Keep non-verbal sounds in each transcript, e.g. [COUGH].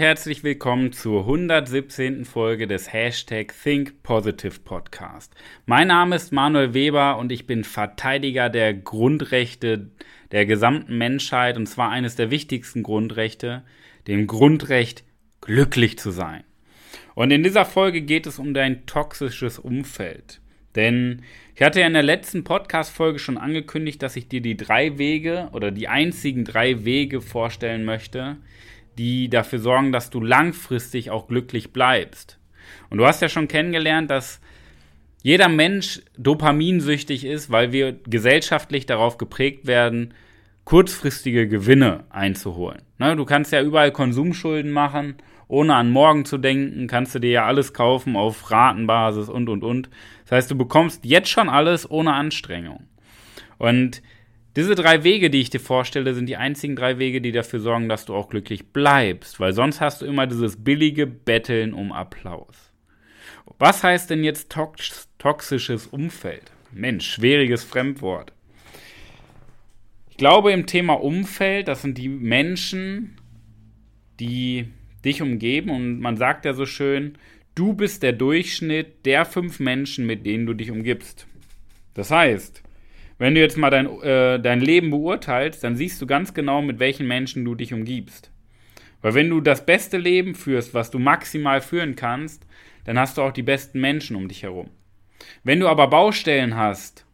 Herzlich willkommen zur 117. Folge des Hashtag Think Positive Podcast. Mein Name ist Manuel Weber und ich bin Verteidiger der Grundrechte der gesamten Menschheit und zwar eines der wichtigsten Grundrechte, dem Grundrecht, glücklich zu sein. Und in dieser Folge geht es um dein toxisches Umfeld. Denn ich hatte ja in der letzten Podcast-Folge schon angekündigt, dass ich dir die drei Wege oder die einzigen drei Wege vorstellen möchte, die dafür sorgen, dass du langfristig auch glücklich bleibst. Und du hast ja schon kennengelernt, dass jeder Mensch dopaminsüchtig ist, weil wir gesellschaftlich darauf geprägt werden, kurzfristige Gewinne einzuholen. Ne, du kannst ja überall Konsumschulden machen, ohne an morgen zu denken, kannst du dir ja alles kaufen auf Ratenbasis und und und. Das heißt, du bekommst jetzt schon alles ohne Anstrengung. Und diese drei Wege, die ich dir vorstelle, sind die einzigen drei Wege, die dafür sorgen, dass du auch glücklich bleibst, weil sonst hast du immer dieses billige Betteln um Applaus. Was heißt denn jetzt tox toxisches Umfeld? Mensch, schwieriges Fremdwort. Ich glaube, im Thema Umfeld, das sind die Menschen, die dich umgeben und man sagt ja so schön, du bist der Durchschnitt der fünf Menschen, mit denen du dich umgibst. Das heißt, wenn du jetzt mal dein, äh, dein Leben beurteilst, dann siehst du ganz genau, mit welchen Menschen du dich umgibst. Weil wenn du das beste Leben führst, was du maximal führen kannst, dann hast du auch die besten Menschen um dich herum. Wenn du aber Baustellen hast,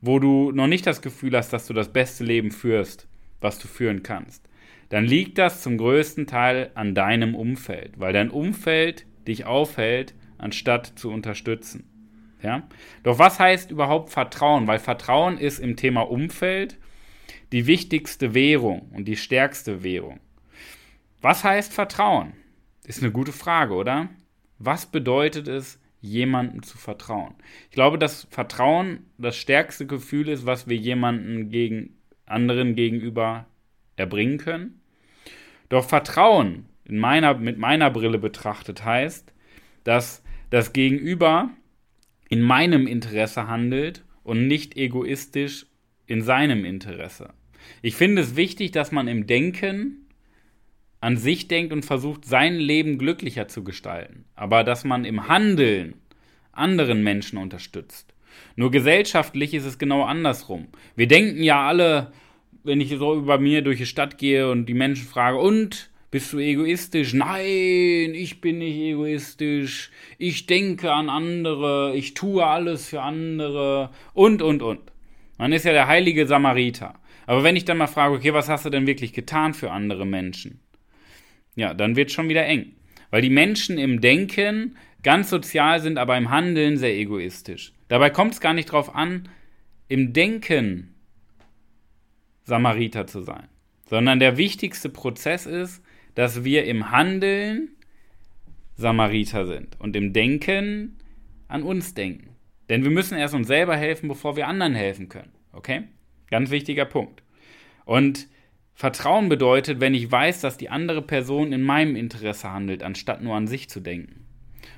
wo du noch nicht das Gefühl hast, dass du das beste Leben führst, was du führen kannst, dann liegt das zum größten Teil an deinem Umfeld, weil dein Umfeld dich aufhält, anstatt zu unterstützen. Ja? Doch was heißt überhaupt Vertrauen? Weil Vertrauen ist im Thema Umfeld die wichtigste Währung und die stärkste Währung. Was heißt Vertrauen? Ist eine gute Frage, oder? Was bedeutet es, jemandem zu vertrauen? Ich glaube, dass Vertrauen das stärkste Gefühl ist, was wir jemandem gegen anderen gegenüber erbringen können. Doch Vertrauen in meiner, mit meiner Brille betrachtet heißt, dass das Gegenüber in meinem Interesse handelt und nicht egoistisch in seinem Interesse. Ich finde es wichtig, dass man im Denken an sich denkt und versucht, sein Leben glücklicher zu gestalten, aber dass man im Handeln anderen Menschen unterstützt. Nur gesellschaftlich ist es genau andersrum. Wir denken ja alle, wenn ich so über mir durch die Stadt gehe und die Menschen frage, und bist du egoistisch? Nein, ich bin nicht egoistisch. Ich denke an andere. Ich tue alles für andere. Und, und, und. Man ist ja der heilige Samariter. Aber wenn ich dann mal frage, okay, was hast du denn wirklich getan für andere Menschen? Ja, dann wird es schon wieder eng. Weil die Menschen im Denken ganz sozial sind, aber im Handeln sehr egoistisch. Dabei kommt es gar nicht drauf an, im Denken Samariter zu sein. Sondern der wichtigste Prozess ist, dass wir im Handeln Samariter sind und im Denken an uns denken. Denn wir müssen erst uns selber helfen, bevor wir anderen helfen können. Okay? Ganz wichtiger Punkt. Und Vertrauen bedeutet, wenn ich weiß, dass die andere Person in meinem Interesse handelt, anstatt nur an sich zu denken.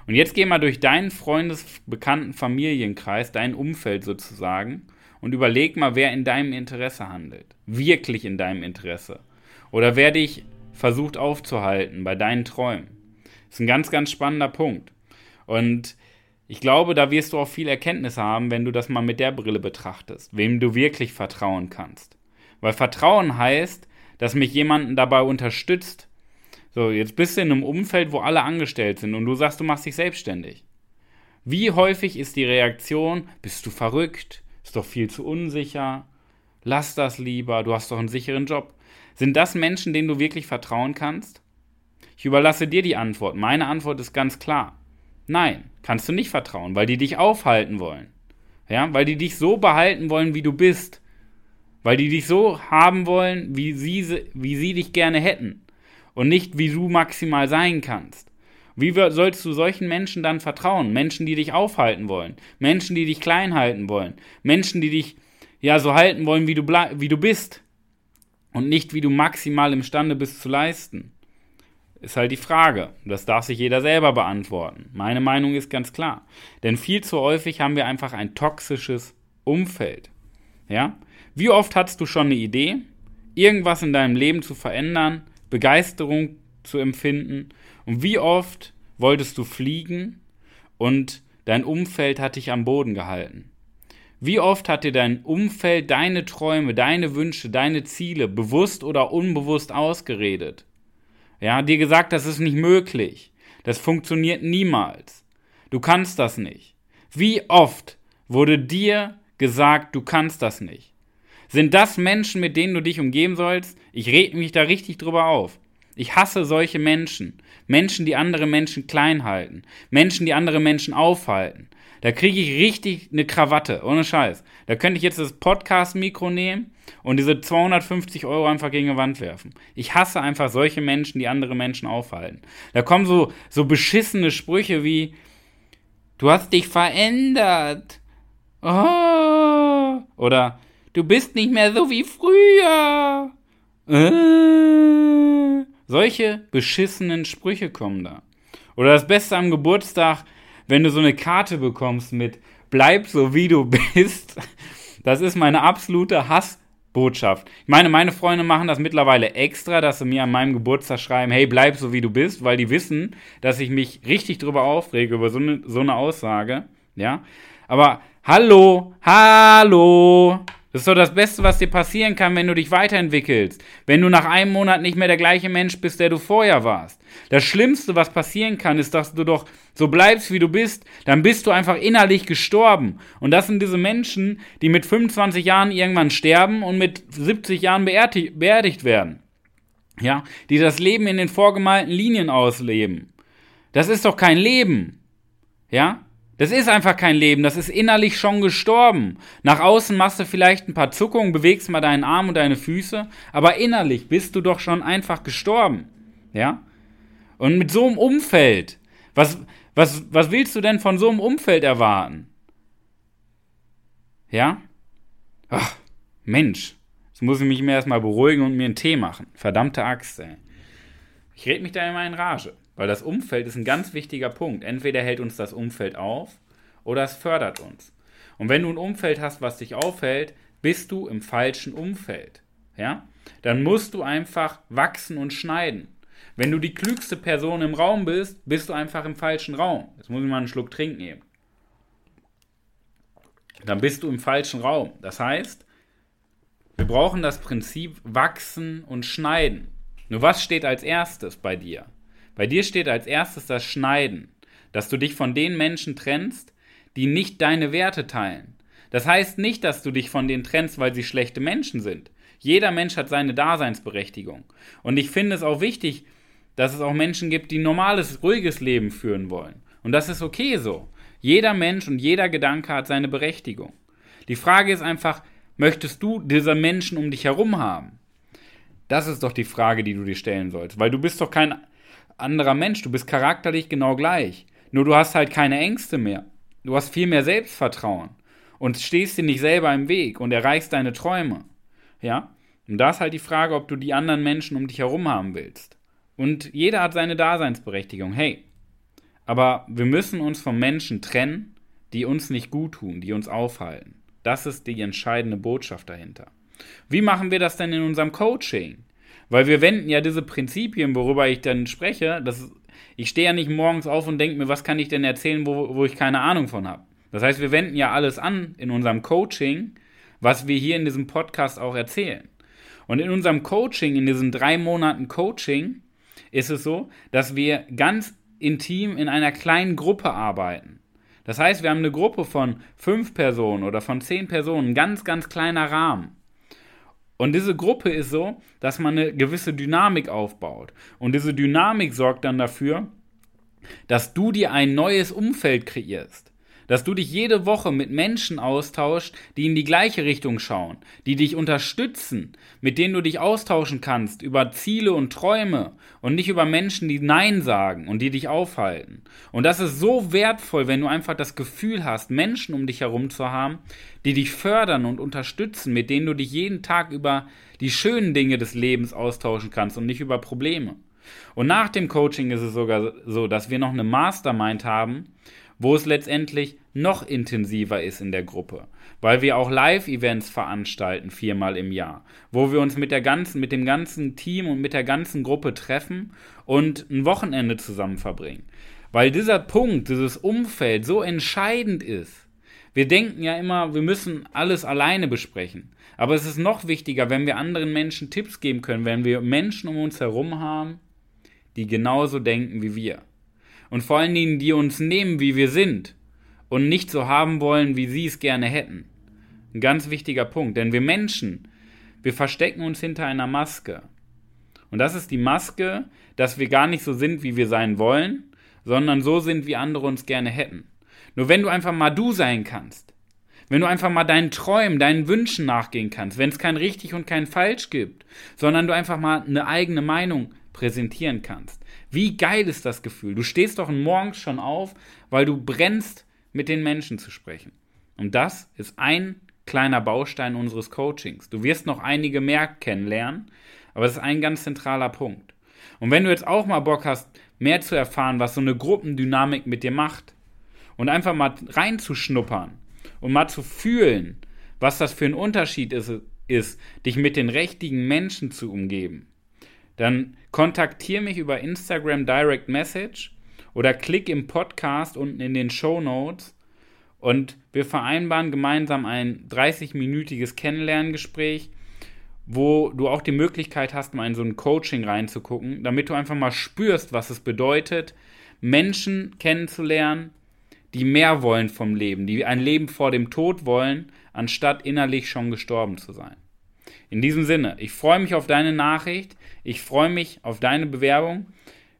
Und jetzt geh mal durch deinen Freundes-, Bekannten-, Familienkreis, dein Umfeld sozusagen und überleg mal, wer in deinem Interesse handelt. Wirklich in deinem Interesse. Oder wer dich versucht aufzuhalten bei deinen Träumen. Das ist ein ganz, ganz spannender Punkt. Und ich glaube, da wirst du auch viel Erkenntnis haben, wenn du das mal mit der Brille betrachtest, wem du wirklich vertrauen kannst. Weil Vertrauen heißt, dass mich jemanden dabei unterstützt. So, jetzt bist du in einem Umfeld, wo alle angestellt sind und du sagst, du machst dich selbstständig. Wie häufig ist die Reaktion, bist du verrückt, ist doch viel zu unsicher, lass das lieber, du hast doch einen sicheren Job. Sind das Menschen, denen du wirklich vertrauen kannst? Ich überlasse dir die Antwort. Meine Antwort ist ganz klar. Nein, kannst du nicht vertrauen, weil die dich aufhalten wollen. Ja, weil die dich so behalten wollen, wie du bist. Weil die dich so haben wollen, wie sie, wie sie dich gerne hätten. Und nicht, wie du maximal sein kannst. Wie sollst du solchen Menschen dann vertrauen? Menschen, die dich aufhalten wollen. Menschen, die dich klein halten wollen. Menschen, die dich ja so halten wollen, wie du, wie du bist und nicht, wie du maximal imstande bist zu leisten? Ist halt die Frage. Das darf sich jeder selber beantworten. Meine Meinung ist ganz klar. Denn viel zu häufig haben wir einfach ein toxisches Umfeld. Ja? Wie oft hattest du schon eine Idee, irgendwas in deinem Leben zu verändern, Begeisterung zu empfinden? Und wie oft wolltest du fliegen und dein Umfeld hat dich am Boden gehalten? Wie oft hat dir dein Umfeld deine Träume, deine Wünsche, deine Ziele bewusst oder unbewusst ausgeredet? Ja, dir gesagt, das ist nicht möglich. Das funktioniert niemals. Du kannst das nicht. Wie oft wurde dir gesagt, du kannst das nicht? Sind das Menschen, mit denen du dich umgeben sollst? Ich rede mich da richtig drüber auf. Ich hasse solche Menschen. Menschen, die andere Menschen klein halten. Menschen, die andere Menschen aufhalten. Da kriege ich richtig eine Krawatte, ohne Scheiß. Da könnte ich jetzt das Podcast-Mikro nehmen und diese 250 Euro einfach gegen die Wand werfen. Ich hasse einfach solche Menschen, die andere Menschen aufhalten. Da kommen so, so beschissene Sprüche wie, du hast dich verändert. Oh. Oder, du bist nicht mehr so wie früher. Äh. Solche beschissenen Sprüche kommen da. Oder das Beste am Geburtstag, wenn du so eine Karte bekommst mit bleib so wie du [LAUGHS] bist, das ist meine absolute Hassbotschaft. Ich meine, meine Freunde machen das mittlerweile extra, dass sie mir an meinem Geburtstag schreiben, hey, bleib so wie du bist, weil die wissen, dass ich mich richtig drüber aufrege, über so eine, so eine Aussage. Ja. Aber hallo, hallo. Das ist doch das Beste, was dir passieren kann, wenn du dich weiterentwickelst. Wenn du nach einem Monat nicht mehr der gleiche Mensch bist, der du vorher warst. Das Schlimmste, was passieren kann, ist, dass du doch so bleibst, wie du bist. Dann bist du einfach innerlich gestorben. Und das sind diese Menschen, die mit 25 Jahren irgendwann sterben und mit 70 Jahren beerdigt werden. Ja, die das Leben in den vorgemalten Linien ausleben. Das ist doch kein Leben. Ja? Das ist einfach kein Leben, das ist innerlich schon gestorben. Nach außen machst du vielleicht ein paar Zuckungen, bewegst mal deinen Arm und deine Füße, aber innerlich bist du doch schon einfach gestorben. Ja? Und mit so einem Umfeld, was, was, was willst du denn von so einem Umfeld erwarten? Ja? Ach, Mensch, jetzt muss ich mich mir erstmal beruhigen und mir einen Tee machen. Verdammte Axt, ey. Ich red mich da immer in Rage. Weil das Umfeld ist ein ganz wichtiger Punkt. Entweder hält uns das Umfeld auf oder es fördert uns. Und wenn du ein Umfeld hast, was dich aufhält, bist du im falschen Umfeld. Ja? Dann musst du einfach wachsen und schneiden. Wenn du die klügste Person im Raum bist, bist du einfach im falschen Raum. Jetzt muss ich mal einen Schluck trinken eben. Dann bist du im falschen Raum. Das heißt, wir brauchen das Prinzip wachsen und schneiden. Nur was steht als erstes bei dir? Bei dir steht als erstes das Schneiden, dass du dich von den Menschen trennst, die nicht deine Werte teilen. Das heißt nicht, dass du dich von denen trennst, weil sie schlechte Menschen sind. Jeder Mensch hat seine Daseinsberechtigung. Und ich finde es auch wichtig, dass es auch Menschen gibt, die ein normales, ruhiges Leben führen wollen. Und das ist okay so. Jeder Mensch und jeder Gedanke hat seine Berechtigung. Die Frage ist einfach, möchtest du diese Menschen um dich herum haben? Das ist doch die Frage, die du dir stellen sollst, weil du bist doch kein anderer Mensch. Du bist charakterlich genau gleich. Nur du hast halt keine Ängste mehr. Du hast viel mehr Selbstvertrauen und stehst dir nicht selber im Weg und erreichst deine Träume. Ja? Und da ist halt die Frage, ob du die anderen Menschen um dich herum haben willst. Und jeder hat seine Daseinsberechtigung. Hey, aber wir müssen uns von Menschen trennen, die uns nicht gut tun, die uns aufhalten. Das ist die entscheidende Botschaft dahinter. Wie machen wir das denn in unserem Coaching? Weil wir wenden ja diese Prinzipien, worüber ich dann spreche, das, ich stehe ja nicht morgens auf und denke mir, was kann ich denn erzählen, wo, wo ich keine Ahnung von habe. Das heißt, wir wenden ja alles an in unserem Coaching, was wir hier in diesem Podcast auch erzählen. Und in unserem Coaching, in diesen drei Monaten Coaching, ist es so, dass wir ganz intim in einer kleinen Gruppe arbeiten. Das heißt, wir haben eine Gruppe von fünf Personen oder von zehn Personen, ganz, ganz kleiner Rahmen. Und diese Gruppe ist so, dass man eine gewisse Dynamik aufbaut. Und diese Dynamik sorgt dann dafür, dass du dir ein neues Umfeld kreierst dass du dich jede Woche mit Menschen austauscht, die in die gleiche Richtung schauen, die dich unterstützen, mit denen du dich austauschen kannst über Ziele und Träume und nicht über Menschen, die Nein sagen und die dich aufhalten. Und das ist so wertvoll, wenn du einfach das Gefühl hast, Menschen um dich herum zu haben, die dich fördern und unterstützen, mit denen du dich jeden Tag über die schönen Dinge des Lebens austauschen kannst und nicht über Probleme. Und nach dem Coaching ist es sogar so, dass wir noch eine Mastermind haben, wo es letztendlich noch intensiver ist in der Gruppe, weil wir auch Live-Events veranstalten viermal im Jahr, wo wir uns mit der ganzen, mit dem ganzen Team und mit der ganzen Gruppe treffen und ein Wochenende zusammen verbringen. Weil dieser Punkt, dieses Umfeld so entscheidend ist. Wir denken ja immer, wir müssen alles alleine besprechen. Aber es ist noch wichtiger, wenn wir anderen Menschen Tipps geben können, wenn wir Menschen um uns herum haben, die genauso denken wie wir. Und vor allen Dingen, die uns nehmen, wie wir sind und nicht so haben wollen, wie sie es gerne hätten. Ein ganz wichtiger Punkt, denn wir Menschen, wir verstecken uns hinter einer Maske. Und das ist die Maske, dass wir gar nicht so sind, wie wir sein wollen, sondern so sind, wie andere uns gerne hätten. Nur wenn du einfach mal du sein kannst, wenn du einfach mal deinen Träumen, deinen Wünschen nachgehen kannst, wenn es kein richtig und kein falsch gibt, sondern du einfach mal eine eigene Meinung präsentieren kannst. Wie geil ist das Gefühl? Du stehst doch morgens schon auf, weil du brennst, mit den Menschen zu sprechen. Und das ist ein kleiner Baustein unseres Coachings. Du wirst noch einige mehr kennenlernen, aber das ist ein ganz zentraler Punkt. Und wenn du jetzt auch mal Bock hast, mehr zu erfahren, was so eine Gruppendynamik mit dir macht und einfach mal reinzuschnuppern und mal zu fühlen, was das für ein Unterschied ist, ist dich mit den richtigen Menschen zu umgeben, dann kontaktiere mich über Instagram Direct Message oder klick im Podcast unten in den Show Notes und wir vereinbaren gemeinsam ein 30-minütiges Kennenlerngespräch, wo du auch die Möglichkeit hast, mal in so ein Coaching reinzugucken, damit du einfach mal spürst, was es bedeutet, Menschen kennenzulernen, die mehr wollen vom Leben, die ein Leben vor dem Tod wollen, anstatt innerlich schon gestorben zu sein. In diesem Sinne, ich freue mich auf deine Nachricht, ich freue mich auf deine Bewerbung.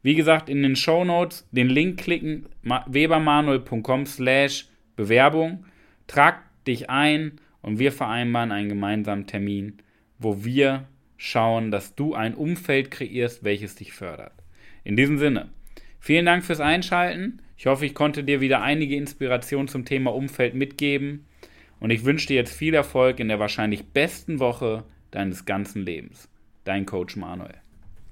Wie gesagt, in den Show Notes den Link klicken, webermanuel.com slash Bewerbung, trag dich ein und wir vereinbaren einen gemeinsamen Termin, wo wir schauen, dass du ein Umfeld kreierst, welches dich fördert. In diesem Sinne, vielen Dank fürs Einschalten. Ich hoffe, ich konnte dir wieder einige Inspirationen zum Thema Umfeld mitgeben und ich wünsche dir jetzt viel Erfolg in der wahrscheinlich besten Woche deines ganzen Lebens. Dein Coach Manuel.